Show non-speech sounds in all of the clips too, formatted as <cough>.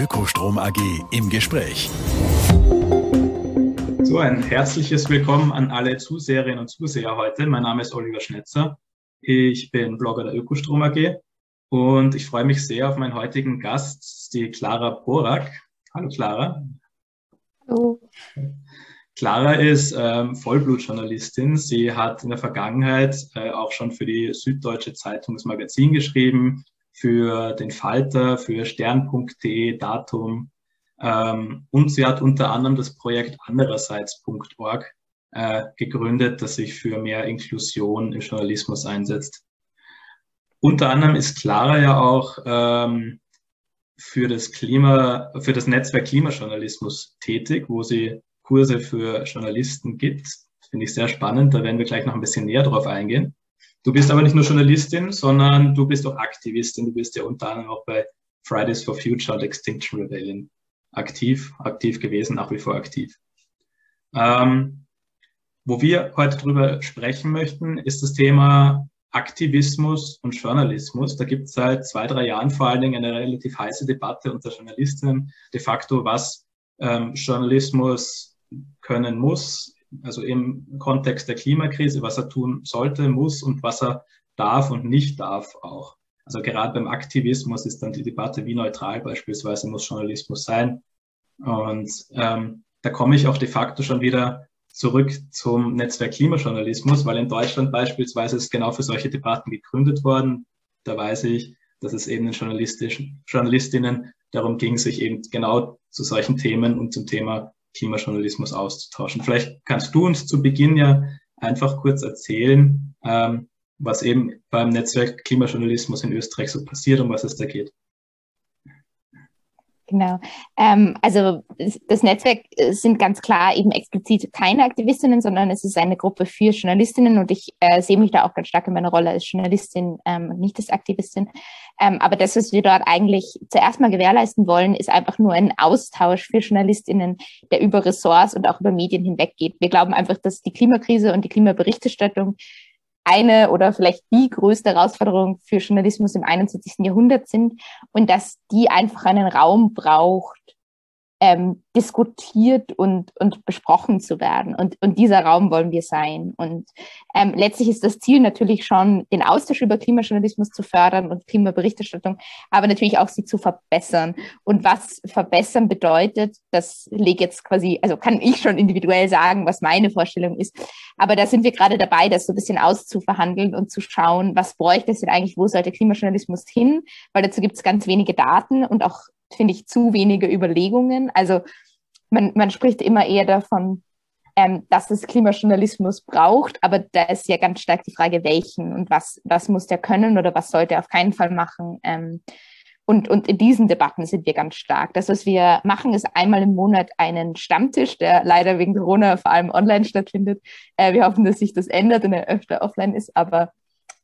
Ökostrom AG im Gespräch. So, ein herzliches Willkommen an alle Zuseherinnen und Zuseher heute. Mein Name ist Oliver Schnetzer. Ich bin Blogger der Ökostrom AG und ich freue mich sehr auf meinen heutigen Gast, die Clara Borak. Hallo Clara. Hallo. Clara ist ähm, Vollblutjournalistin. Sie hat in der Vergangenheit äh, auch schon für die Süddeutsche Zeitung das Magazin geschrieben, für den Falter, für stern.de, Datum. Ähm, und sie hat unter anderem das Projekt andererseits.org äh, gegründet, das sich für mehr Inklusion im Journalismus einsetzt. Unter anderem ist Clara ja auch ähm, für das Klima, für das Netzwerk Klimajournalismus tätig, wo sie Kurse für Journalisten gibt. Finde ich sehr spannend. Da werden wir gleich noch ein bisschen näher drauf eingehen. Du bist aber nicht nur Journalistin, sondern du bist auch Aktivistin. Du bist ja unter anderem auch bei Fridays for Future und Extinction Rebellion aktiv, aktiv gewesen, nach wie vor aktiv. Ähm, wo wir heute drüber sprechen möchten, ist das Thema Aktivismus und Journalismus. Da gibt es seit zwei, drei Jahren vor allen Dingen eine relativ heiße Debatte unter Journalistinnen, de facto, was ähm, Journalismus können muss, also im Kontext der Klimakrise, was er tun sollte, muss und was er darf und nicht darf auch. Also gerade beim Aktivismus ist dann die Debatte, wie neutral beispielsweise muss Journalismus sein. Und ähm, da komme ich auch de facto schon wieder zurück zum Netzwerk Klimajournalismus, weil in Deutschland beispielsweise ist genau für solche Debatten gegründet worden. Da weiß ich, dass es eben den journalistischen Journalistinnen darum ging, sich eben genau zu solchen Themen und zum Thema Klimajournalismus auszutauschen. Vielleicht kannst du uns zu Beginn ja einfach kurz erzählen, ähm, was eben beim Netzwerk Klimajournalismus in Österreich so passiert, um was es da geht. Genau. Ähm, also das Netzwerk sind ganz klar eben explizit keine Aktivistinnen, sondern es ist eine Gruppe für Journalistinnen und ich äh, sehe mich da auch ganz stark in meiner Rolle als Journalistin ähm, nicht als Aktivistin. Ähm, aber das, was wir dort eigentlich zuerst mal gewährleisten wollen, ist einfach nur ein Austausch für Journalistinnen, der über Ressorts und auch über Medien hinweggeht. Wir glauben einfach, dass die Klimakrise und die Klimaberichterstattung eine oder vielleicht die größte Herausforderung für Journalismus im 21. Jahrhundert sind und dass die einfach einen Raum braucht, ähm, diskutiert und, und besprochen zu werden. Und, und dieser Raum wollen wir sein. Und ähm, letztlich ist das Ziel natürlich schon, den Austausch über Klimajournalismus zu fördern und Klimaberichterstattung, aber natürlich auch sie zu verbessern. Und was verbessern bedeutet, das lege jetzt quasi, also kann ich schon individuell sagen, was meine Vorstellung ist. Aber da sind wir gerade dabei, das so ein bisschen auszuverhandeln und zu schauen, was bräuchte es denn eigentlich, wo sollte Klimajournalismus hin? Weil dazu gibt es ganz wenige Daten und auch finde ich, zu wenige Überlegungen. Also man, man spricht immer eher davon, ähm, dass es Klimajournalismus braucht, aber da ist ja ganz stark die Frage, welchen und was, was muss der können oder was sollte er auf keinen Fall machen. Ähm, und, und in diesen Debatten sind wir ganz stark. Das, was wir machen, ist einmal im Monat einen Stammtisch, der leider wegen Corona vor allem online stattfindet. Äh, wir hoffen, dass sich das ändert und er öfter offline ist, aber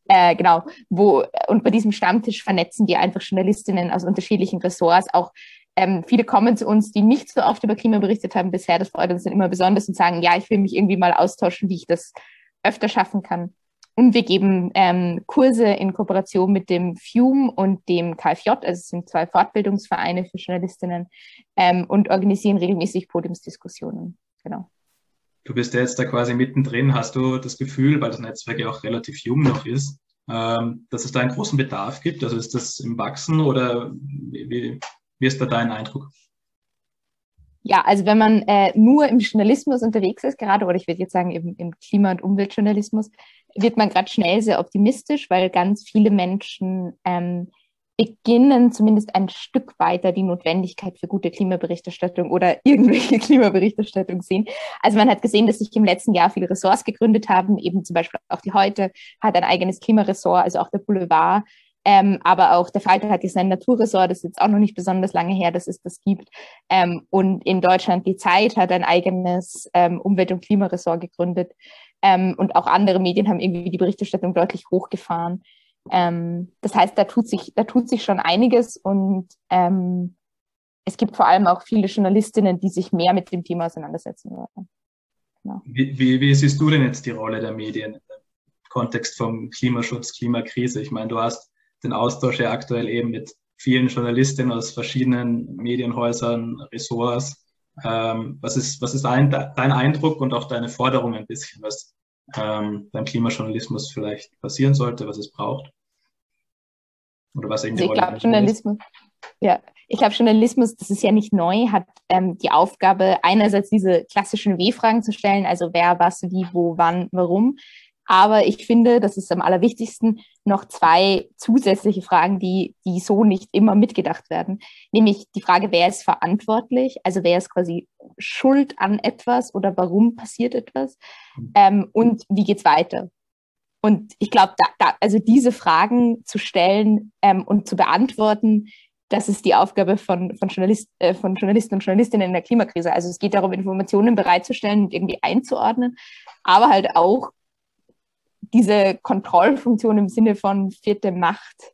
äh, genau, wo, und bei diesem Stammtisch vernetzen wir einfach Journalistinnen aus unterschiedlichen Ressorts. Auch ähm, viele kommen zu uns, die nicht so oft über Klima berichtet haben bisher. Das freut uns dann immer besonders und sagen, ja, ich will mich irgendwie mal austauschen, wie ich das öfter schaffen kann. Und wir geben ähm, Kurse in Kooperation mit dem FUME und dem KFJ, also es sind zwei Fortbildungsvereine für Journalistinnen, ähm, und organisieren regelmäßig Podiumsdiskussionen. Genau. Du bist ja jetzt da quasi mittendrin. Hast du das Gefühl, weil das Netzwerk ja auch relativ jung noch ist, ähm, dass es da einen großen Bedarf gibt? Also ist das im Wachsen oder wie, wie ist da dein Eindruck? Ja, also wenn man äh, nur im Journalismus unterwegs ist, gerade, oder ich würde jetzt sagen im, im Klima- und Umweltjournalismus, wird man gerade schnell sehr optimistisch, weil ganz viele Menschen ähm, beginnen zumindest ein Stück weiter die Notwendigkeit für gute Klimaberichterstattung oder irgendwelche <laughs> Klimaberichterstattung sehen. Also man hat gesehen, dass sich im letzten Jahr viele Ressorts gegründet haben, eben zum Beispiel auch die Heute hat ein eigenes Klimaressort, also auch der Boulevard. Ähm, aber auch der Falter hat jetzt ein Naturressort, das ist jetzt auch noch nicht besonders lange her, dass es das gibt. Ähm, und in Deutschland die Zeit hat ein eigenes ähm, Umwelt- und Klimaressort gegründet. Ähm, und auch andere Medien haben irgendwie die Berichterstattung deutlich hochgefahren. Ähm, das heißt, da tut sich, da tut sich schon einiges und ähm, es gibt vor allem auch viele Journalistinnen, die sich mehr mit dem Thema auseinandersetzen werden. Genau. Wie, wie, wie, siehst du denn jetzt die Rolle der Medien im Kontext vom Klimaschutz, Klimakrise? Ich meine, du hast den Austausch ja aktuell eben mit vielen Journalistinnen aus verschiedenen Medienhäusern, Ressorts. Ähm, was ist, was ist dein, dein Eindruck und auch deine Forderung ein bisschen, was ähm, beim Klimajournalismus vielleicht passieren sollte, was es braucht? Oder was irgendwie also ich glaube, Journalismus, ja, ich glaube, Journalismus, das ist ja nicht neu, hat ähm, die Aufgabe, einerseits diese klassischen W-Fragen zu stellen, also wer, was, wie, wo, wann, warum. Aber ich finde, das ist am allerwichtigsten, noch zwei zusätzliche Fragen, die, die so nicht immer mitgedacht werden. Nämlich die Frage, wer ist verantwortlich? Also wer ist quasi schuld an etwas oder warum passiert etwas? Mhm. Ähm, und wie geht's weiter? Und ich glaube, da, da, also diese Fragen zu stellen ähm, und zu beantworten, das ist die Aufgabe von, von, Journalist, äh, von Journalisten und Journalistinnen in der Klimakrise. Also es geht darum, Informationen bereitzustellen und irgendwie einzuordnen, aber halt auch diese Kontrollfunktion im Sinne von vierte Macht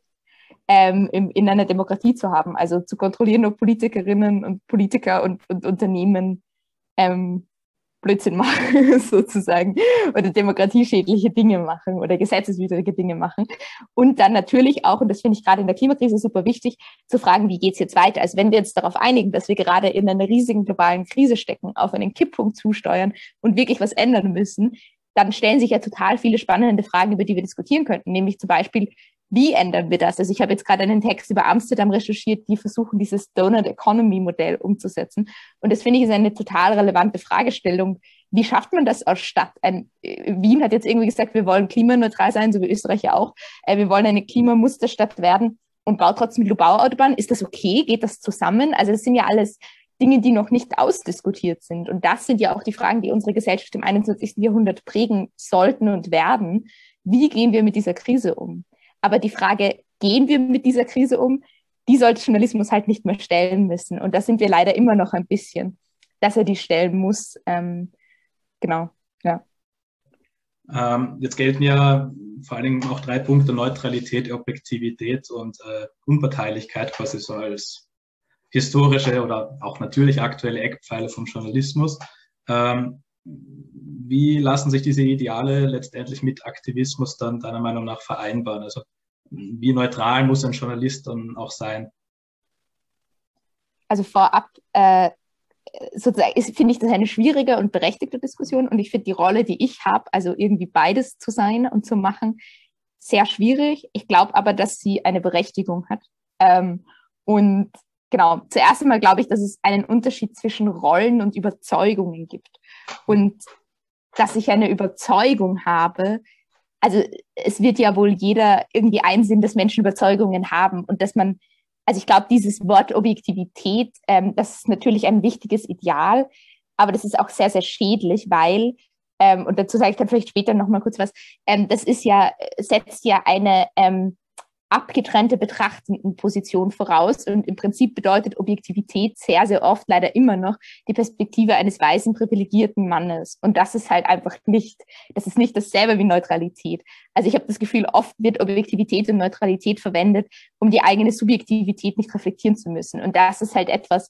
ähm, in, in einer Demokratie zu haben. Also zu kontrollieren, ob Politikerinnen und Politiker und, und Unternehmen ähm, Blödsinn machen, <laughs> sozusagen, oder demokratieschädliche Dinge machen oder gesetzeswidrige Dinge machen. Und dann natürlich auch, und das finde ich gerade in der Klimakrise super wichtig, zu fragen, wie geht es jetzt weiter? Also wenn wir jetzt darauf einigen, dass wir gerade in einer riesigen globalen Krise stecken, auf einen Kipppunkt zusteuern und wirklich was ändern müssen, dann stellen sich ja total viele spannende Fragen, über die wir diskutieren könnten, nämlich zum Beispiel, wie ändern wir das? Also ich habe jetzt gerade einen Text über Amsterdam recherchiert, die versuchen, dieses Donut Economy Modell umzusetzen. Und das finde ich ist eine total relevante Fragestellung. Wie schafft man das als Stadt? Ein, Wien hat jetzt irgendwie gesagt, wir wollen klimaneutral sein, so wie Österreich ja auch. Äh, wir wollen eine Klimamusterstadt werden und baut trotzdem Lubau-Autobahn. Ist das okay? Geht das zusammen? Also das sind ja alles Dinge, die noch nicht ausdiskutiert sind. Und das sind ja auch die Fragen, die unsere Gesellschaft im 21. Jahrhundert prägen sollten und werden. Wie gehen wir mit dieser Krise um? Aber die Frage, gehen wir mit dieser Krise um, die sollte Journalismus halt nicht mehr stellen müssen. Und da sind wir leider immer noch ein bisschen, dass er die stellen muss. Ähm, genau, ja. Ähm, jetzt gelten ja vor allen Dingen auch drei Punkte, Neutralität, Objektivität und äh, Unparteilichkeit quasi so als historische oder auch natürlich aktuelle Eckpfeile vom Journalismus. Ähm, wie lassen sich diese Ideale letztendlich mit Aktivismus dann deiner Meinung nach vereinbaren? Also wie neutral muss ein Journalist dann auch sein? Also vorab äh, finde ich das eine schwierige und berechtigte Diskussion und ich finde die Rolle, die ich habe, also irgendwie beides zu sein und zu machen, sehr schwierig. Ich glaube aber, dass sie eine Berechtigung hat. Ähm, und genau, zuerst einmal glaube ich, dass es einen Unterschied zwischen Rollen und Überzeugungen gibt. Und dass ich eine Überzeugung habe, also es wird ja wohl jeder irgendwie einsehen, dass Menschen Überzeugungen haben und dass man, also ich glaube, dieses Wort Objektivität, ähm, das ist natürlich ein wichtiges Ideal, aber das ist auch sehr, sehr schädlich, weil, ähm, und dazu sage ich dann vielleicht später nochmal kurz was, ähm, das ist ja, setzt ja eine, ähm, abgetrennte betrachtenden Position voraus. Und im Prinzip bedeutet Objektivität sehr, sehr oft leider immer noch die Perspektive eines weißen, privilegierten Mannes. Und das ist halt einfach nicht, das ist nicht dasselbe wie Neutralität. Also ich habe das Gefühl, oft wird Objektivität und Neutralität verwendet, um die eigene Subjektivität nicht reflektieren zu müssen. Und das ist halt etwas,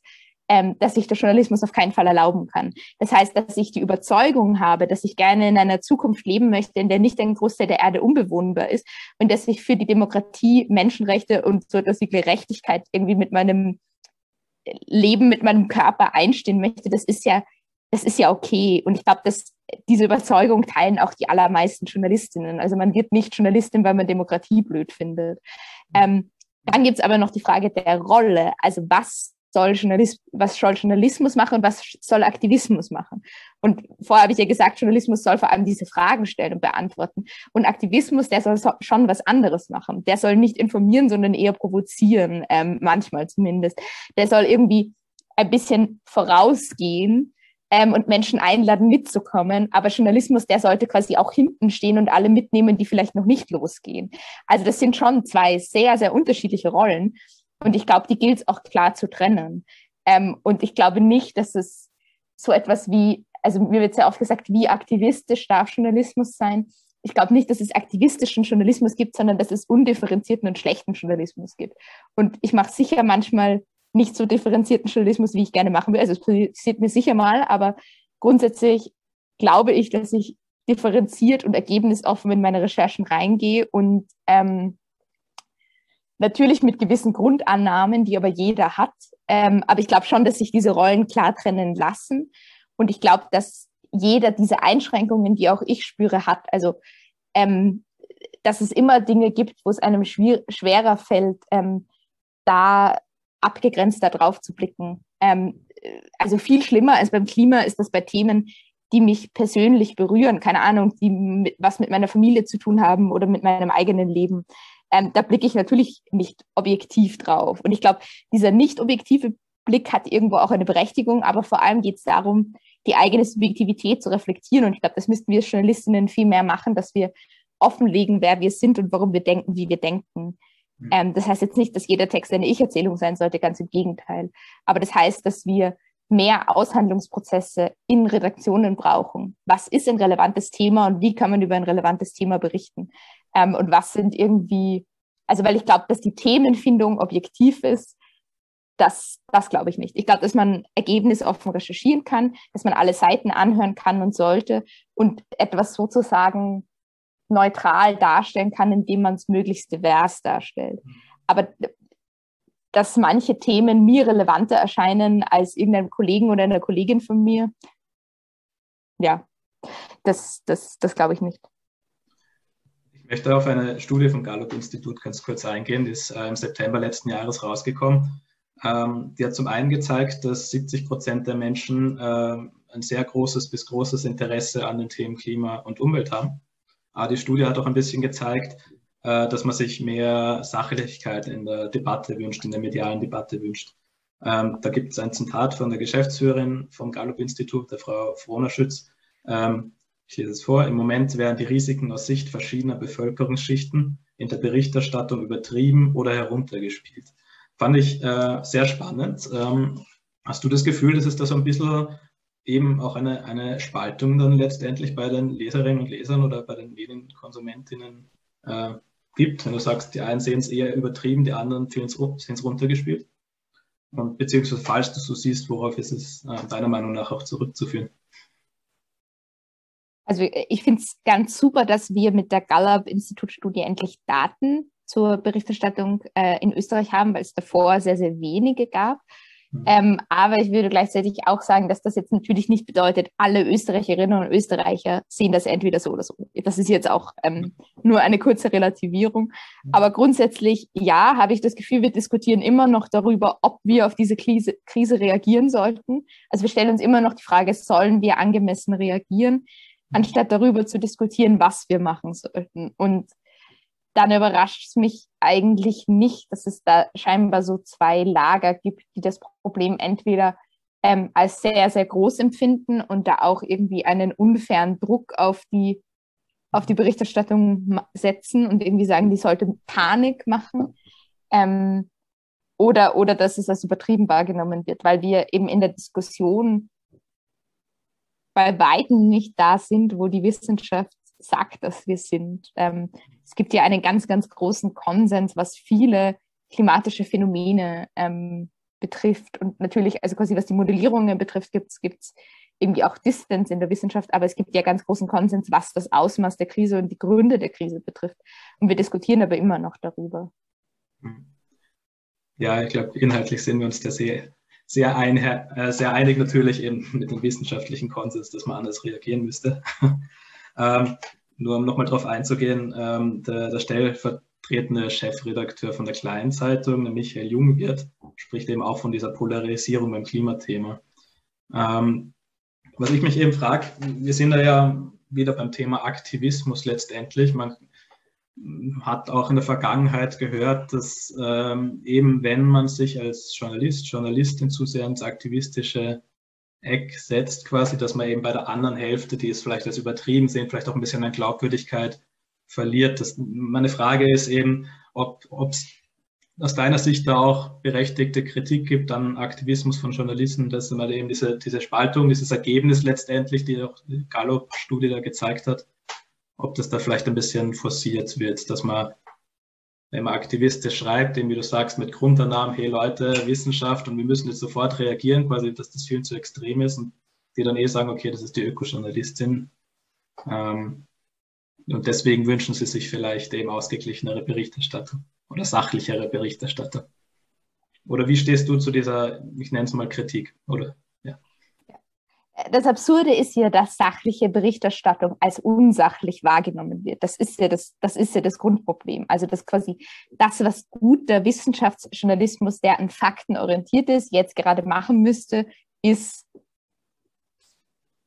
ähm, dass sich der Journalismus auf keinen Fall erlauben kann. Das heißt, dass ich die Überzeugung habe, dass ich gerne in einer Zukunft leben möchte, in der nicht ein Großteil der Erde unbewohnbar ist und dass ich für die Demokratie, Menschenrechte und so etwas wie Gerechtigkeit irgendwie mit meinem Leben, mit meinem Körper einstehen möchte, das ist ja, das ist ja okay. Und ich glaube, dass diese Überzeugung teilen auch die allermeisten Journalistinnen. Also man wird nicht Journalistin, weil man Demokratie blöd findet. Ähm, dann gibt es aber noch die Frage der Rolle. Also was soll Journalismus, was soll Journalismus machen und was soll Aktivismus machen? Und vorher habe ich ja gesagt, Journalismus soll vor allem diese Fragen stellen und beantworten. Und Aktivismus, der soll schon was anderes machen. Der soll nicht informieren, sondern eher provozieren, ähm, manchmal zumindest. Der soll irgendwie ein bisschen vorausgehen ähm, und Menschen einladen, mitzukommen. Aber Journalismus, der sollte quasi auch hinten stehen und alle mitnehmen, die vielleicht noch nicht losgehen. Also das sind schon zwei sehr, sehr unterschiedliche Rollen. Und ich glaube, die gilt es auch klar zu trennen. Ähm, und ich glaube nicht, dass es so etwas wie, also mir wird sehr oft gesagt, wie aktivistisch darf Journalismus sein. Ich glaube nicht, dass es aktivistischen Journalismus gibt, sondern dass es undifferenzierten und schlechten Journalismus gibt. Und ich mache sicher manchmal nicht so differenzierten Journalismus, wie ich gerne machen will. Also es passiert mir sicher mal, aber grundsätzlich glaube ich, dass ich differenziert und ergebnisoffen in meine Recherchen reingehe und ähm, natürlich mit gewissen Grundannahmen, die aber jeder hat. Ähm, aber ich glaube schon, dass sich diese Rollen klar trennen lassen. Und ich glaube, dass jeder diese Einschränkungen, die auch ich spüre, hat. Also, ähm, dass es immer Dinge gibt, wo es einem schwer, schwerer fällt, ähm, da abgegrenzter drauf zu blicken. Ähm, also viel schlimmer als beim Klima ist das bei Themen, die mich persönlich berühren, keine Ahnung, die mit, was mit meiner Familie zu tun haben oder mit meinem eigenen Leben. Ähm, da blicke ich natürlich nicht objektiv drauf. Und ich glaube, dieser nicht objektive Blick hat irgendwo auch eine Berechtigung, aber vor allem geht es darum, die eigene Subjektivität zu reflektieren. Und ich glaube, das müssten wir Journalistinnen viel mehr machen, dass wir offenlegen, wer wir sind und warum wir denken, wie wir denken. Mhm. Ähm, das heißt jetzt nicht, dass jeder Text eine Ich-Erzählung sein sollte, ganz im Gegenteil. Aber das heißt, dass wir mehr Aushandlungsprozesse in Redaktionen brauchen. Was ist ein relevantes Thema und wie kann man über ein relevantes Thema berichten? Ähm, und was sind irgendwie, also weil ich glaube, dass die Themenfindung objektiv ist, das, das glaube ich nicht. Ich glaube, dass man ergebnisoffen recherchieren kann, dass man alle Seiten anhören kann und sollte und etwas sozusagen neutral darstellen kann, indem man es möglichst divers darstellt. Aber dass manche Themen mir relevanter erscheinen als irgendeinem Kollegen oder einer Kollegin von mir, ja, das, das, das glaube ich nicht. Ich möchte auf eine Studie vom Gallup-Institut ganz kurz eingehen, die ist äh, im September letzten Jahres rausgekommen. Ähm, die hat zum einen gezeigt, dass 70 Prozent der Menschen äh, ein sehr großes bis großes Interesse an den Themen Klima und Umwelt haben. Aber die Studie hat auch ein bisschen gezeigt, äh, dass man sich mehr Sachlichkeit in der Debatte wünscht, in der medialen Debatte wünscht. Ähm, da gibt es ein Zitat von der Geschäftsführerin vom Gallup-Institut, der Frau Frohner-Schütz. Ähm, ich lese es vor. Im Moment werden die Risiken aus Sicht verschiedener Bevölkerungsschichten in der Berichterstattung übertrieben oder heruntergespielt. Fand ich äh, sehr spannend. Ähm, hast du das Gefühl, dass es da so ein bisschen eben auch eine, eine Spaltung dann letztendlich bei den Leserinnen und Lesern oder bei den Medienkonsumentinnen äh, gibt? Wenn du sagst, die einen sehen es eher übertrieben, die anderen sehen es runtergespielt? Und beziehungsweise falls du so siehst, worauf ist es äh, deiner Meinung nach auch zurückzuführen? Also ich finde es ganz super, dass wir mit der Gallup-Institutstudie endlich Daten zur Berichterstattung äh, in Österreich haben, weil es davor sehr, sehr wenige gab. Mhm. Ähm, aber ich würde gleichzeitig auch sagen, dass das jetzt natürlich nicht bedeutet, alle Österreicherinnen und Österreicher sehen das entweder so oder so. Das ist jetzt auch ähm, nur eine kurze Relativierung. Mhm. Aber grundsätzlich, ja, habe ich das Gefühl, wir diskutieren immer noch darüber, ob wir auf diese Krise, Krise reagieren sollten. Also wir stellen uns immer noch die Frage, sollen wir angemessen reagieren, mhm. Anstatt darüber zu diskutieren, was wir machen sollten. Und dann überrascht es mich eigentlich nicht, dass es da scheinbar so zwei Lager gibt, die das Problem entweder ähm, als sehr, sehr groß empfinden und da auch irgendwie einen unfairen Druck auf die, auf die Berichterstattung setzen und irgendwie sagen, die sollte Panik machen. Ähm, oder, oder dass es als übertrieben wahrgenommen wird, weil wir eben in der Diskussion bei Weitem nicht da sind, wo die Wissenschaft sagt, dass wir sind. Ähm, es gibt ja einen ganz, ganz großen Konsens, was viele klimatische Phänomene ähm, betrifft. Und natürlich, also quasi was die Modellierungen betrifft, gibt es irgendwie auch Distance in der Wissenschaft, aber es gibt ja ganz großen Konsens, was das Ausmaß der Krise und die Gründe der Krise betrifft. Und wir diskutieren aber immer noch darüber. Ja, ich glaube, inhaltlich sind wir uns da sehr, sehr, ein, äh, sehr einig, natürlich eben mit dem wissenschaftlichen Konsens, dass man anders reagieren müsste. <laughs> Ähm, nur um nochmal darauf einzugehen, ähm, der, der stellvertretende Chefredakteur von der Kleinen Zeitung, Michael Jungwirth, spricht eben auch von dieser Polarisierung beim Klimathema. Ähm, was ich mich eben frage, wir sind da ja wieder beim Thema Aktivismus letztendlich. Man hat auch in der Vergangenheit gehört, dass ähm, eben wenn man sich als Journalist, Journalistin zu sehr ins aktivistische Eck setzt, quasi, dass man eben bei der anderen Hälfte, die es vielleicht als übertrieben sehen, vielleicht auch ein bisschen an Glaubwürdigkeit verliert. Das, meine Frage ist eben, ob es aus deiner Sicht da auch berechtigte Kritik gibt an Aktivismus von Journalisten, dass man eben diese, diese Spaltung, dieses Ergebnis letztendlich, die auch die Gallup-Studie da gezeigt hat, ob das da vielleicht ein bisschen forciert wird, dass man wenn man aktivistisch schreibt, dem, wie du sagst, mit Grundannahmen, hey Leute, Wissenschaft und wir müssen jetzt sofort reagieren, quasi, dass das viel zu extrem ist und die dann eh sagen, okay, das ist die Ökojournalistin. Ähm, und deswegen wünschen sie sich vielleicht eben ausgeglichenere Berichterstattung. oder sachlichere Berichterstatter? Oder wie stehst du zu dieser, ich nenne es mal Kritik, oder? Ja. Das Absurde ist ja, dass sachliche Berichterstattung als unsachlich wahrgenommen wird. Das ist ja das, das ist ja das Grundproblem. Also dass quasi das, was guter Wissenschaftsjournalismus, der an Fakten orientiert ist, jetzt gerade machen müsste, ist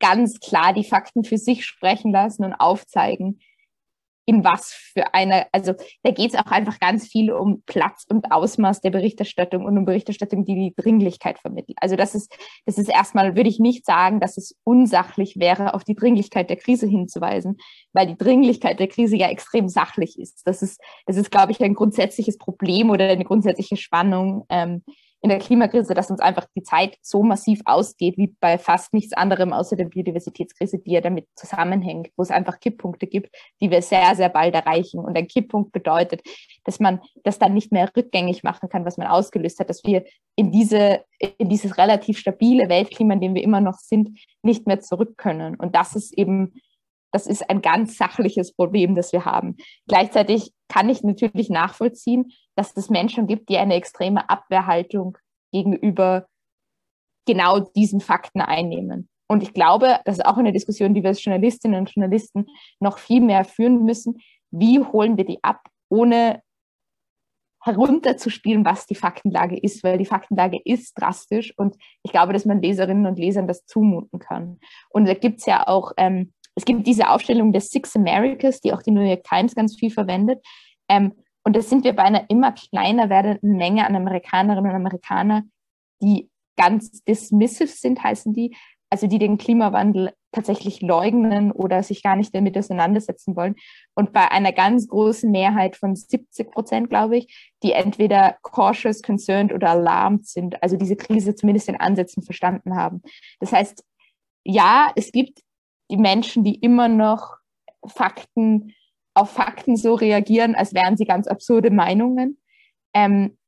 ganz klar die Fakten für sich sprechen lassen und aufzeigen, in was für eine, also da geht es auch einfach ganz viel um Platz und Ausmaß der Berichterstattung und um Berichterstattung, die die Dringlichkeit vermittelt. Also das ist, das ist erstmal, würde ich nicht sagen, dass es unsachlich wäre, auf die Dringlichkeit der Krise hinzuweisen, weil die Dringlichkeit der Krise ja extrem sachlich ist. Das ist, das ist, glaube ich, ein grundsätzliches Problem oder eine grundsätzliche Spannung, ähm, in der Klimakrise, dass uns einfach die Zeit so massiv ausgeht, wie bei fast nichts anderem außer der Biodiversitätskrise, die ja damit zusammenhängt, wo es einfach Kipppunkte gibt, die wir sehr, sehr bald erreichen. Und ein Kipppunkt bedeutet, dass man das dann nicht mehr rückgängig machen kann, was man ausgelöst hat, dass wir in diese, in dieses relativ stabile Weltklima, in dem wir immer noch sind, nicht mehr zurück können. Und das ist eben das ist ein ganz sachliches Problem, das wir haben. Gleichzeitig kann ich natürlich nachvollziehen, dass es Menschen gibt, die eine extreme Abwehrhaltung gegenüber genau diesen Fakten einnehmen. Und ich glaube, das ist auch eine Diskussion, die wir als Journalistinnen und Journalisten noch viel mehr führen müssen. Wie holen wir die ab, ohne herunterzuspielen, was die Faktenlage ist, weil die Faktenlage ist drastisch und ich glaube, dass man Leserinnen und Lesern das zumuten kann. Und da gibt es ja auch, ähm, es gibt diese Aufstellung des Six Americas, die auch die New York Times ganz viel verwendet. Ähm, und das sind wir bei einer immer kleiner werdenden Menge an Amerikanerinnen und Amerikanern, die ganz dismissive sind, heißen die, also die den Klimawandel tatsächlich leugnen oder sich gar nicht damit auseinandersetzen wollen. Und bei einer ganz großen Mehrheit von 70 Prozent, glaube ich, die entweder cautious, concerned oder alarmed sind, also diese Krise zumindest in Ansätzen verstanden haben. Das heißt, ja, es gibt die Menschen, die immer noch Fakten auf Fakten so reagieren, als wären sie ganz absurde Meinungen. Ähm,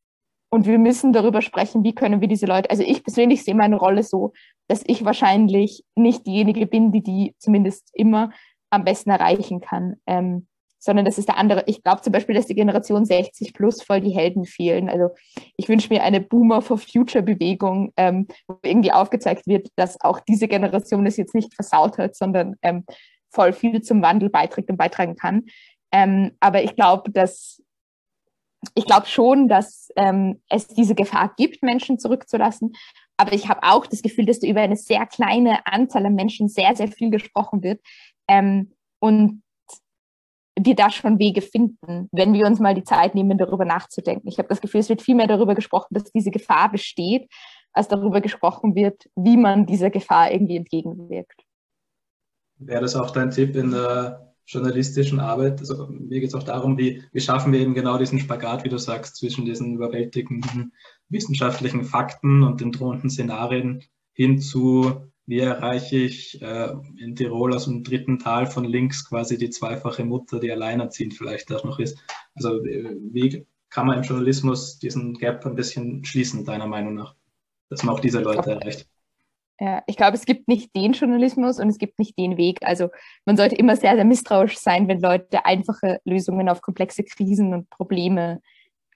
und wir müssen darüber sprechen, wie können wir diese Leute, also ich persönlich sehe meine Rolle so, dass ich wahrscheinlich nicht diejenige bin, die die zumindest immer am besten erreichen kann, ähm, sondern das ist der andere. Ich glaube zum Beispiel, dass die Generation 60 plus voll die Helden fehlen. Also ich wünsche mir eine Boomer for Future Bewegung, ähm, wo irgendwie aufgezeigt wird, dass auch diese Generation es jetzt nicht versaut hat, sondern ähm, voll viel zum Wandel beiträgt und beitragen kann. Ähm, aber ich glaube, dass ich glaube schon, dass ähm, es diese Gefahr gibt, Menschen zurückzulassen. Aber ich habe auch das Gefühl, dass da über eine sehr kleine Anzahl an Menschen sehr, sehr viel gesprochen wird. Ähm, und wir da schon Wege finden, wenn wir uns mal die Zeit nehmen, darüber nachzudenken. Ich habe das Gefühl, es wird viel mehr darüber gesprochen, dass diese Gefahr besteht, als darüber gesprochen wird, wie man dieser Gefahr irgendwie entgegenwirkt. Wäre das auch dein Tipp in der journalistischen Arbeit? Also mir geht es auch darum, wie, wie schaffen wir eben genau diesen Spagat, wie du sagst, zwischen diesen überwältigenden wissenschaftlichen Fakten und den drohenden Szenarien hin zu, wie erreiche ich äh, in Tirol aus dem dritten Tal von links quasi die zweifache Mutter, die alleinerziehend vielleicht auch noch ist. Also wie kann man im Journalismus diesen Gap ein bisschen schließen, deiner Meinung nach, dass man auch diese Leute erreicht? Ja, ich glaube, es gibt nicht den Journalismus und es gibt nicht den Weg. Also man sollte immer sehr, sehr misstrauisch sein, wenn Leute einfache Lösungen auf komplexe Krisen und Probleme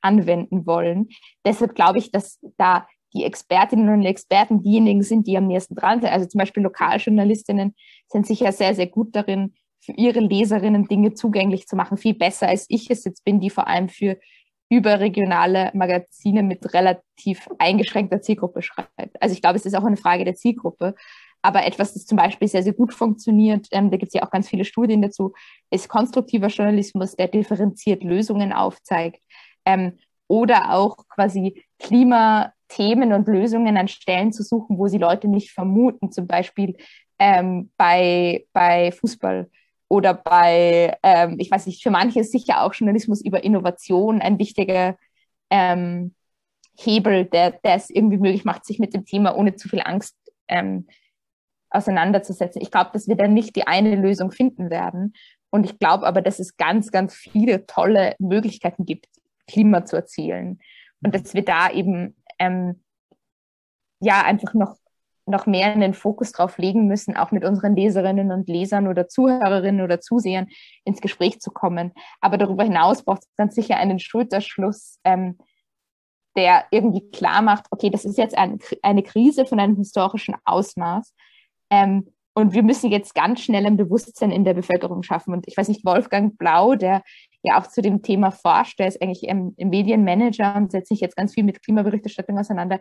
anwenden wollen. Deshalb glaube ich, dass da die Expertinnen und Experten diejenigen sind, die am nächsten dran sind. Also zum Beispiel Lokaljournalistinnen sind sicher sehr, sehr gut darin, für ihre Leserinnen Dinge zugänglich zu machen. Viel besser als ich es jetzt bin, die vor allem für überregionale Magazine mit relativ eingeschränkter Zielgruppe schreibt. Also ich glaube, es ist auch eine Frage der Zielgruppe. Aber etwas, das zum Beispiel sehr, sehr gut funktioniert, ähm, da gibt es ja auch ganz viele Studien dazu, ist konstruktiver Journalismus, der differenziert Lösungen aufzeigt. Ähm, oder auch quasi Klimathemen und Lösungen an Stellen zu suchen, wo sie Leute nicht vermuten, zum Beispiel ähm, bei, bei Fußball oder bei, ähm, ich weiß nicht, für manche ist sicher auch Journalismus über Innovation ein wichtiger ähm, Hebel, der, der es irgendwie möglich macht, sich mit dem Thema ohne zu viel Angst ähm, auseinanderzusetzen. Ich glaube, dass wir dann nicht die eine Lösung finden werden. Und ich glaube aber, dass es ganz, ganz viele tolle Möglichkeiten gibt, Klima zu erzielen. Und dass wir da eben ähm, ja einfach noch noch mehr einen Fokus drauf legen müssen, auch mit unseren Leserinnen und Lesern oder Zuhörerinnen oder Zusehern ins Gespräch zu kommen. Aber darüber hinaus braucht es ganz sicher einen Schulterschluss, ähm, der irgendwie klar macht, okay, das ist jetzt ein, eine Krise von einem historischen Ausmaß. Ähm, und wir müssen jetzt ganz schnell ein Bewusstsein in der Bevölkerung schaffen. Und ich weiß nicht, Wolfgang Blau, der ja auch zu dem Thema forscht, der ist eigentlich im Medienmanager und setzt sich jetzt ganz viel mit Klimaberichterstattung auseinander,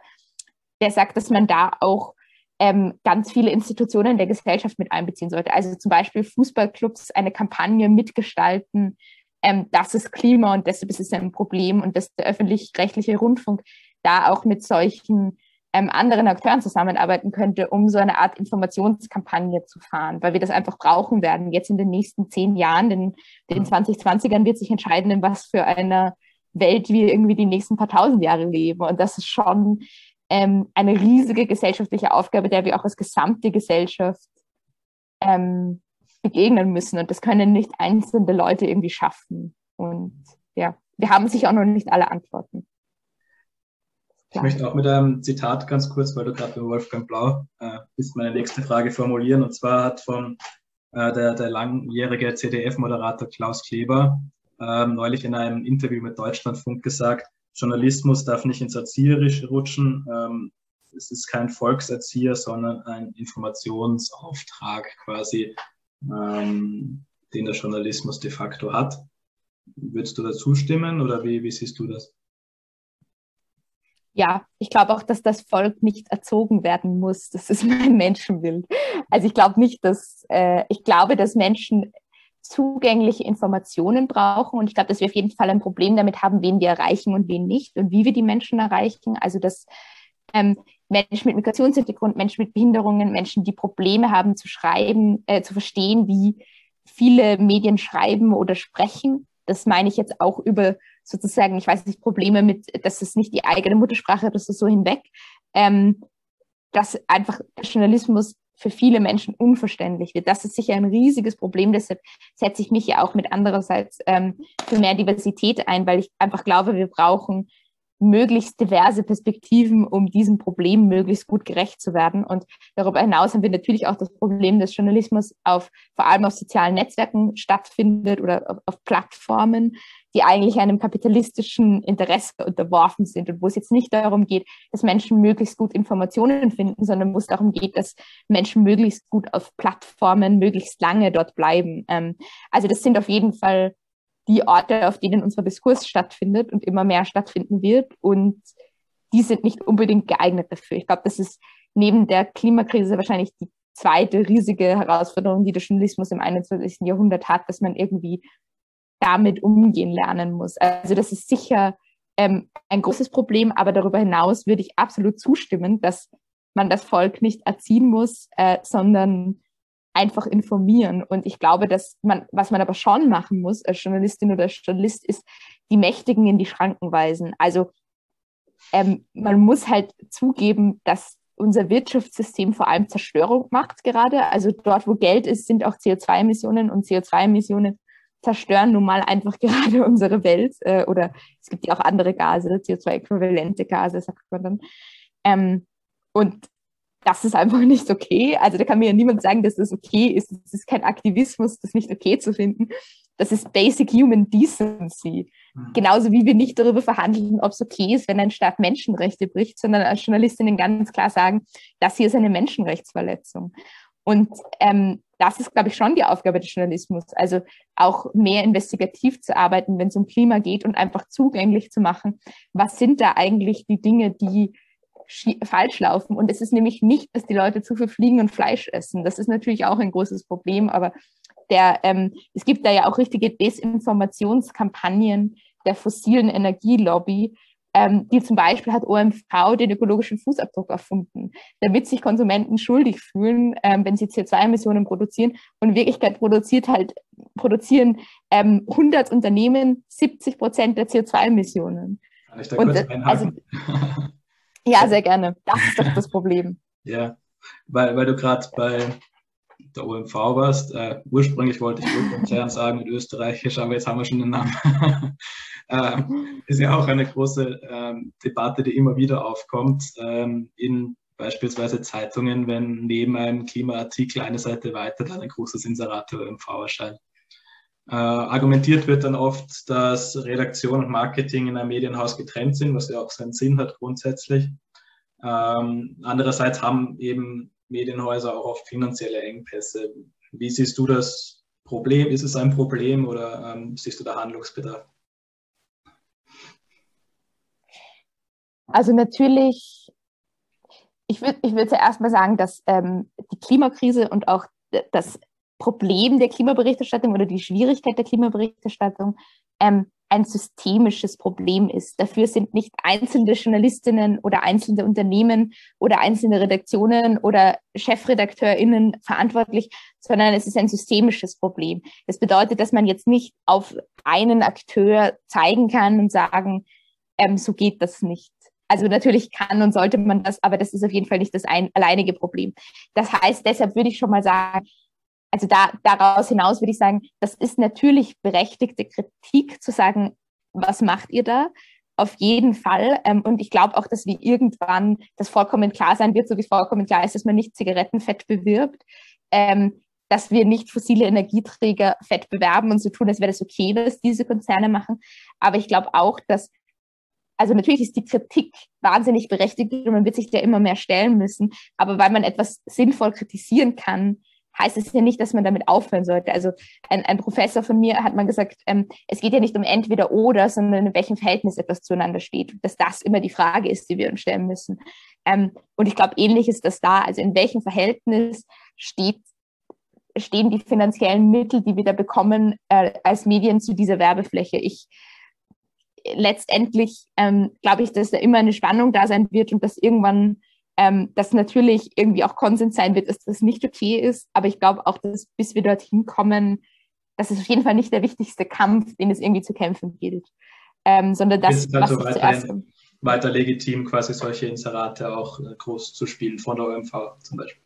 der sagt, dass man da auch ähm, ganz viele Institutionen der Gesellschaft mit einbeziehen sollte. Also zum Beispiel Fußballclubs eine Kampagne mitgestalten, ähm, das ist Klima und deshalb ist es ein Problem und dass der öffentlich-rechtliche Rundfunk da auch mit solchen ähm, anderen Akteuren zusammenarbeiten könnte, um so eine Art Informationskampagne zu fahren, weil wir das einfach brauchen werden. Jetzt in den nächsten zehn Jahren, den, den 2020ern wird sich entscheiden, in was für einer Welt wir irgendwie die nächsten paar tausend Jahre leben. Und das ist schon ähm, eine riesige gesellschaftliche Aufgabe, der wir auch als gesamte Gesellschaft ähm, begegnen müssen. Und das können nicht einzelne Leute irgendwie schaffen. Und ja, wir haben sicher auch noch nicht alle Antworten. Ich möchte auch mit einem Zitat ganz kurz, weil du gerade bei Wolfgang Blau äh, bist, meine nächste Frage formulieren. Und zwar hat von äh, der, der langjährige CDF-Moderator Klaus Kleber äh, neulich in einem Interview mit Deutschlandfunk gesagt, Journalismus darf nicht ins Erzieherische rutschen. Ähm, es ist kein Volkserzieher, sondern ein Informationsauftrag quasi, ähm, den der Journalismus de facto hat. Würdest du dazu stimmen oder wie, wie siehst du das? Ja, ich glaube auch, dass das Volk nicht erzogen werden muss. Das ist <laughs> mein Menschenbild. Also ich glaube nicht, dass äh, ich glaube, dass Menschen zugängliche Informationen brauchen und ich glaube, dass wir auf jeden Fall ein Problem damit haben, wen wir erreichen und wen nicht und wie wir die Menschen erreichen. Also dass ähm, Menschen mit Migrationshintergrund, Menschen mit Behinderungen, Menschen, die Probleme haben zu schreiben, äh, zu verstehen, wie viele Medien schreiben oder sprechen. Das meine ich jetzt auch über sozusagen, ich weiß nicht, Probleme mit, dass es nicht die eigene Muttersprache, das ist so hinweg, ähm, dass einfach Journalismus für viele Menschen unverständlich wird. Das ist sicher ein riesiges Problem. Deshalb setze ich mich ja auch mit andererseits ähm, für mehr Diversität ein, weil ich einfach glaube, wir brauchen möglichst diverse Perspektiven, um diesem Problem möglichst gut gerecht zu werden. Und darüber hinaus haben wir natürlich auch das Problem, dass Journalismus auf, vor allem auf sozialen Netzwerken stattfindet oder auf, auf Plattformen, die eigentlich einem kapitalistischen Interesse unterworfen sind und wo es jetzt nicht darum geht, dass Menschen möglichst gut Informationen finden, sondern wo es darum geht, dass Menschen möglichst gut auf Plattformen möglichst lange dort bleiben. Ähm, also das sind auf jeden Fall die Orte, auf denen unser Diskurs stattfindet und immer mehr stattfinden wird. Und die sind nicht unbedingt geeignet dafür. Ich glaube, das ist neben der Klimakrise wahrscheinlich die zweite riesige Herausforderung, die der Journalismus im 21. Jahrhundert hat, dass man irgendwie damit umgehen lernen muss. Also das ist sicher ähm, ein großes Problem, aber darüber hinaus würde ich absolut zustimmen, dass man das Volk nicht erziehen muss, äh, sondern einfach informieren. Und ich glaube, dass man, was man aber schon machen muss als Journalistin oder als Journalist, ist die Mächtigen in die Schranken weisen. Also ähm, man muss halt zugeben, dass unser Wirtschaftssystem vor allem Zerstörung macht gerade. Also dort, wo Geld ist, sind auch CO2-Emissionen und CO2-Emissionen zerstören nun mal einfach <laughs> gerade unsere Welt. Äh, oder es gibt ja auch andere Gase, CO2-äquivalente Gase, sagt man dann. Ähm, und das ist einfach <laughs> nicht okay. Also da kann mir ja niemand sagen, dass das okay ist. Es ist kein Aktivismus, das nicht okay zu finden. Das ist Basic Human Decency. Mhm. Genauso wie wir nicht darüber verhandeln, ob es okay ist, wenn ein Staat Menschenrechte bricht, sondern als Journalistinnen ganz klar sagen, das hier ist eine Menschenrechtsverletzung. Und ähm, das ist, glaube ich, schon die Aufgabe des Journalismus. Also auch mehr investigativ zu arbeiten, wenn es um Klima geht und einfach zugänglich zu machen, was sind da eigentlich die Dinge, die falsch laufen. Und es ist nämlich nicht, dass die Leute zu viel fliegen und Fleisch essen. Das ist natürlich auch ein großes Problem, aber der, ähm, es gibt da ja auch richtige Desinformationskampagnen der fossilen Energielobby, ähm, die zum Beispiel hat OMV den ökologischen Fußabdruck erfunden, damit sich Konsumenten schuldig fühlen, ähm, wenn sie CO2-Emissionen produzieren. Und in Wirklichkeit produziert halt, produzieren ähm, 100 Unternehmen 70 Prozent der CO2-Emissionen. Kann ich da Und, kurz also, <laughs> Ja, sehr gerne. Das ist doch das Problem. ja, weil, weil du gerade bei der OMV warst. Äh, ursprünglich wollte ich Ölkonzern sagen mit Österreichisch, aber jetzt haben wir schon den Namen. <laughs> ähm, ist ja auch eine große ähm, Debatte, die immer wieder aufkommt. Ähm, in beispielsweise Zeitungen, wenn neben einem Klimaartikel eine Seite weiter dann ein großes Inserat der ÖMV erscheint. Äh, argumentiert wird dann oft, dass Redaktion und Marketing in einem Medienhaus getrennt sind, was ja auch seinen Sinn hat grundsätzlich. Ähm, andererseits haben eben Medienhäuser auch oft finanzielle Engpässe. Wie siehst du das Problem? Ist es ein Problem oder ähm, siehst du da Handlungsbedarf? Also natürlich, ich würde ich würd zuerst mal sagen, dass ähm, die Klimakrise und auch das Problem der Klimaberichterstattung oder die Schwierigkeit der Klimaberichterstattung ähm, ein systemisches Problem ist. Dafür sind nicht einzelne Journalistinnen oder einzelne Unternehmen oder einzelne Redaktionen oder Chefredakteurinnen verantwortlich, sondern es ist ein systemisches Problem. Das bedeutet, dass man jetzt nicht auf einen Akteur zeigen kann und sagen, ähm, so geht das nicht. Also natürlich kann und sollte man das, aber das ist auf jeden Fall nicht das ein, alleinige Problem. Das heißt, deshalb würde ich schon mal sagen, also da, daraus hinaus würde ich sagen, das ist natürlich berechtigte Kritik zu sagen, was macht ihr da? Auf jeden Fall. Ähm, und ich glaube auch, dass wir irgendwann das vollkommen klar sein wird, so wie es vollkommen klar ist, dass man nicht Zigarettenfett bewirbt, ähm, dass wir nicht fossile Energieträger fett bewerben und so tun, als wäre das okay, was diese Konzerne machen. Aber ich glaube auch, dass also natürlich ist die Kritik wahnsinnig berechtigt und man wird sich da immer mehr stellen müssen. Aber weil man etwas sinnvoll kritisieren kann, heißt es ja nicht, dass man damit aufhören sollte. Also ein, ein Professor von mir hat mal gesagt, ähm, es geht ja nicht um entweder oder, sondern in welchem Verhältnis etwas zueinander steht. Dass das immer die Frage ist, die wir uns stellen müssen. Ähm, und ich glaube, ähnlich ist das da. Also in welchem Verhältnis steht, stehen die finanziellen Mittel, die wir da bekommen äh, als Medien zu dieser Werbefläche? Ich letztendlich ähm, glaube ich, dass da immer eine Spannung da sein wird und dass irgendwann ähm, dass natürlich irgendwie auch Konsens sein wird, dass das nicht okay ist. Aber ich glaube auch, dass bis wir dorthin kommen, das ist auf jeden Fall nicht der wichtigste Kampf, den es irgendwie zu kämpfen gilt. Ähm, sondern das, ist also was zuerst weiter legitim, quasi solche Inserate auch äh, groß zu spielen, von der OMV zum Beispiel.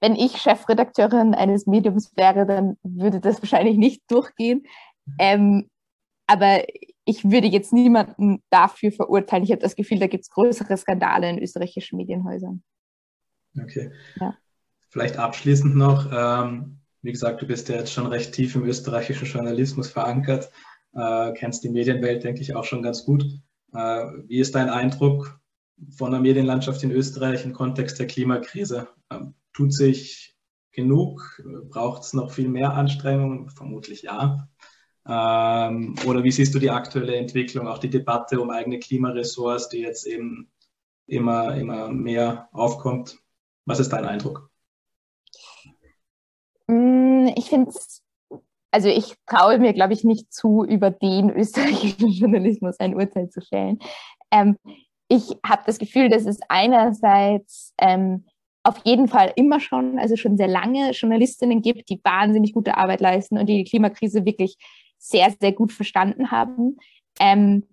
Wenn ich Chefredakteurin eines Mediums wäre, dann würde das wahrscheinlich nicht durchgehen. Ähm, aber ich würde jetzt niemanden dafür verurteilen. Ich habe das Gefühl, da gibt es größere Skandale in österreichischen Medienhäusern. Okay. Ja. Vielleicht abschließend noch, ähm, wie gesagt, du bist ja jetzt schon recht tief im österreichischen Journalismus verankert, äh, kennst die Medienwelt, denke ich, auch schon ganz gut. Äh, wie ist dein Eindruck von der Medienlandschaft in Österreich im Kontext der Klimakrise? Ähm, tut sich genug? Braucht es noch viel mehr Anstrengungen? Vermutlich ja. Ähm, oder wie siehst du die aktuelle Entwicklung, auch die Debatte um eigene Klimaressorts, die jetzt eben immer, immer mehr aufkommt? Was ist dein Eindruck? Mm, ich finde es, also ich traue mir, glaube ich, nicht zu, über den österreichischen <laughs> Journalismus ein Urteil zu fällen. Ähm, ich habe das Gefühl, dass es einerseits ähm, auf jeden Fall immer schon, also schon sehr lange Journalistinnen gibt, die wahnsinnig gute Arbeit leisten und die die Klimakrise wirklich sehr, sehr gut verstanden haben. Ähm,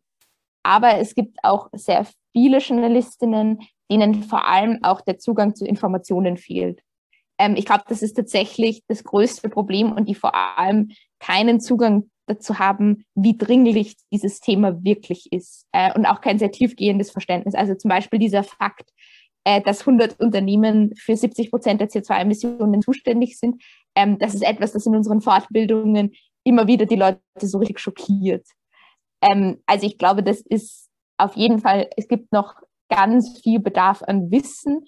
aber es gibt auch sehr viele Journalistinnen, denen vor allem auch der Zugang zu Informationen fehlt. Ähm, ich glaube, das ist tatsächlich das größte Problem und die vor allem keinen Zugang dazu haben, wie dringlich dieses Thema wirklich ist äh, und auch kein sehr tiefgehendes Verständnis. Also zum Beispiel dieser Fakt, äh, dass 100 Unternehmen für 70 Prozent der CO2-Emissionen zuständig sind. Ähm, das ist etwas, das in unseren Fortbildungen immer wieder die Leute so richtig schockiert. Ähm, also ich glaube, das ist auf jeden Fall, es gibt noch ganz viel Bedarf an Wissen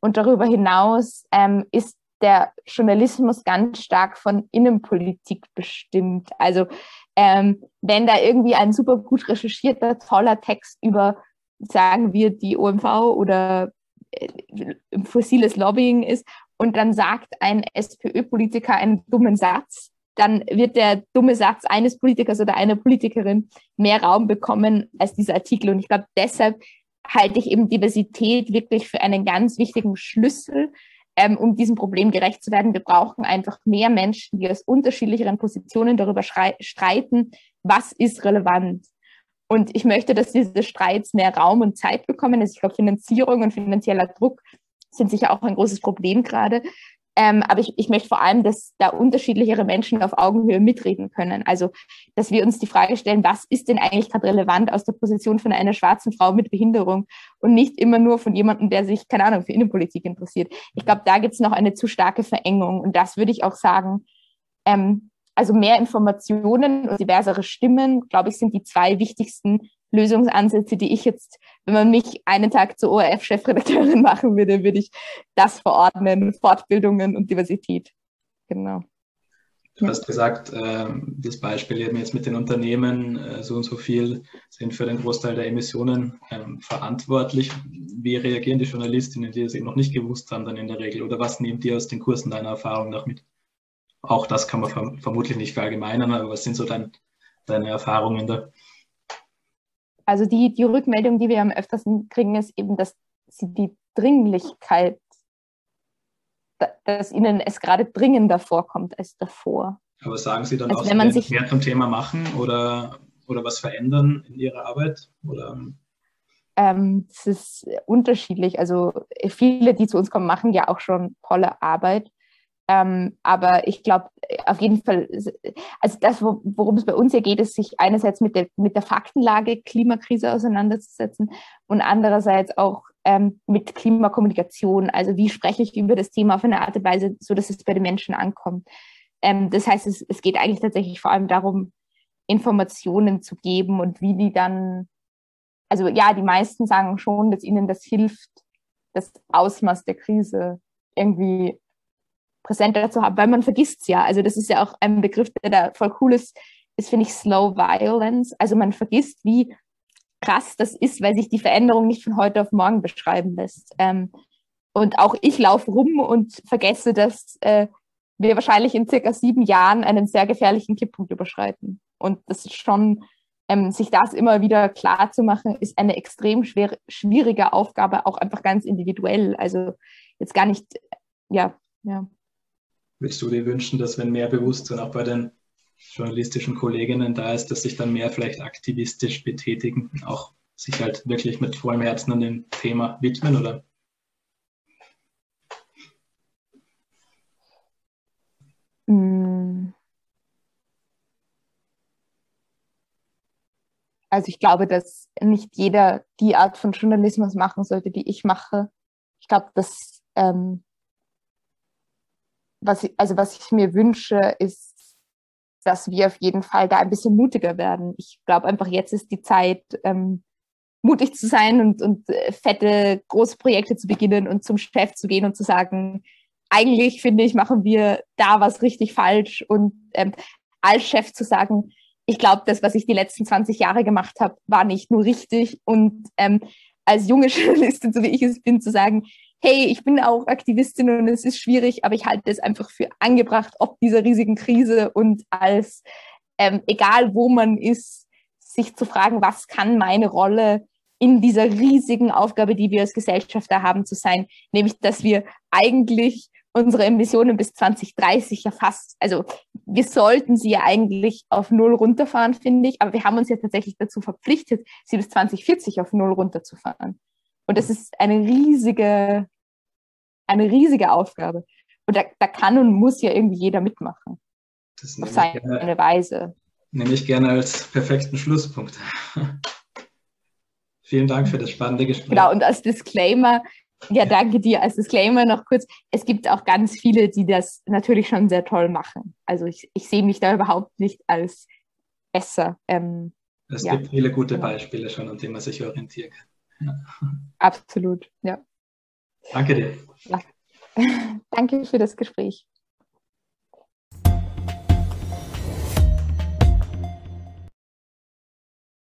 und darüber hinaus ähm, ist der Journalismus ganz stark von Innenpolitik bestimmt. Also ähm, wenn da irgendwie ein super gut recherchierter, toller Text über, sagen wir, die OMV oder äh, fossiles Lobbying ist und dann sagt ein SPÖ-Politiker einen dummen Satz, dann wird der dumme Satz eines Politikers oder einer Politikerin mehr Raum bekommen als dieser Artikel. Und ich glaube, deshalb halte ich eben Diversität wirklich für einen ganz wichtigen Schlüssel, ähm, um diesem Problem gerecht zu werden. Wir brauchen einfach mehr Menschen, die aus unterschiedlicheren Positionen darüber streiten, was ist relevant. Und ich möchte, dass diese Streits mehr Raum und Zeit bekommen. Also ich glaube, Finanzierung und finanzieller Druck sind sicher auch ein großes Problem gerade. Ähm, aber ich, ich möchte vor allem, dass da unterschiedlichere Menschen auf Augenhöhe mitreden können. Also, dass wir uns die Frage stellen, was ist denn eigentlich gerade relevant aus der Position von einer schwarzen Frau mit Behinderung und nicht immer nur von jemandem, der sich, keine Ahnung, für Innenpolitik interessiert. Ich glaube, da gibt es noch eine zu starke Verengung. Und das würde ich auch sagen, ähm, also mehr Informationen und diversere Stimmen, glaube ich, sind die zwei wichtigsten Lösungsansätze, die ich jetzt, wenn man mich einen Tag zur ORF-Chefredakteurin <laughs> machen würde, würde ich das verordnen, Fortbildungen und Diversität. Genau. Du hast gesagt, äh, das Beispiel eben jetzt mit den Unternehmen, äh, so und so viel sind für den Großteil der Emissionen ähm, verantwortlich. Wie reagieren die Journalistinnen, die es eben noch nicht gewusst haben, dann in der Regel? Oder was nehmt ihr aus den Kursen deiner Erfahrung nach mit? Auch das kann man verm vermutlich nicht verallgemeinern, aber was sind so dein, deine Erfahrungen da? Also die, die Rückmeldung, die wir am öftersten kriegen, ist eben, dass sie die Dringlichkeit, dass ihnen es gerade dringender vorkommt als davor. Aber sagen Sie dann also auch, wenn man sich mehr zum Thema machen oder, oder was verändern in Ihrer Arbeit? Oder? Ähm, es ist unterschiedlich. Also viele, die zu uns kommen, machen ja auch schon tolle Arbeit. Ähm, aber ich glaube, auf jeden Fall, also das, worum es bei uns hier geht, ist, sich einerseits mit der, mit der Faktenlage Klimakrise auseinanderzusetzen und andererseits auch ähm, mit Klimakommunikation. Also wie spreche ich über das Thema auf eine Art und Weise, so dass es bei den Menschen ankommt. Ähm, das heißt, es, es geht eigentlich tatsächlich vor allem darum, Informationen zu geben und wie die dann, also ja, die meisten sagen schon, dass ihnen das hilft, das Ausmaß der Krise irgendwie präsenter zu haben, weil man vergisst es ja. Also das ist ja auch ein Begriff, der da voll cool ist, ist, finde ich, Slow Violence. Also man vergisst, wie krass das ist, weil sich die Veränderung nicht von heute auf morgen beschreiben lässt. Ähm, und auch ich laufe rum und vergesse, dass äh, wir wahrscheinlich in circa sieben Jahren einen sehr gefährlichen Kipppunkt überschreiten. Und das ist schon, ähm, sich das immer wieder klar zu machen, ist eine extrem schwer, schwierige Aufgabe, auch einfach ganz individuell. Also jetzt gar nicht, ja, ja würdest du dir wünschen, dass wenn mehr Bewusstsein auch bei den journalistischen Kolleginnen da ist, dass sich dann mehr vielleicht aktivistisch betätigen, auch sich halt wirklich mit vollem Herzen an dem Thema widmen, oder? Mm. Also ich glaube, dass nicht jeder die Art von Journalismus machen sollte, die ich mache. Ich glaube, dass ähm, was ich, also was ich mir wünsche, ist, dass wir auf jeden Fall da ein bisschen mutiger werden. Ich glaube einfach, jetzt ist die Zeit, ähm, mutig zu sein und, und äh, fette, große Projekte zu beginnen und zum Chef zu gehen und zu sagen, eigentlich finde ich, machen wir da was richtig falsch und ähm, als Chef zu sagen, ich glaube, das, was ich die letzten 20 Jahre gemacht habe, war nicht nur richtig und ähm, als junge <laughs> Journalistin, so wie ich es bin, zu sagen, hey, ich bin auch Aktivistin und es ist schwierig, aber ich halte es einfach für angebracht, ob dieser riesigen Krise und als, ähm, egal wo man ist, sich zu fragen, was kann meine Rolle in dieser riesigen Aufgabe, die wir als Gesellschafter haben, zu sein, nämlich dass wir eigentlich unsere Emissionen bis 2030 ja fast, also wir sollten sie ja eigentlich auf Null runterfahren, finde ich, aber wir haben uns ja tatsächlich dazu verpflichtet, sie bis 2040 auf Null runterzufahren. Und das ist eine riesige, eine riesige Aufgabe. Und da, da kann und muss ja irgendwie jeder mitmachen. Das auf seine gerne, Weise. Nehme ich gerne als perfekten Schlusspunkt. <laughs> Vielen Dank für das spannende Gespräch. Genau, und als Disclaimer, ja, danke dir. Als Disclaimer noch kurz, es gibt auch ganz viele, die das natürlich schon sehr toll machen. Also ich, ich sehe mich da überhaupt nicht als besser. Ähm, es ja. gibt viele gute Beispiele schon, an denen man sich orientieren kann. Absolut, ja. Danke dir. Ja. <laughs> Danke für das Gespräch.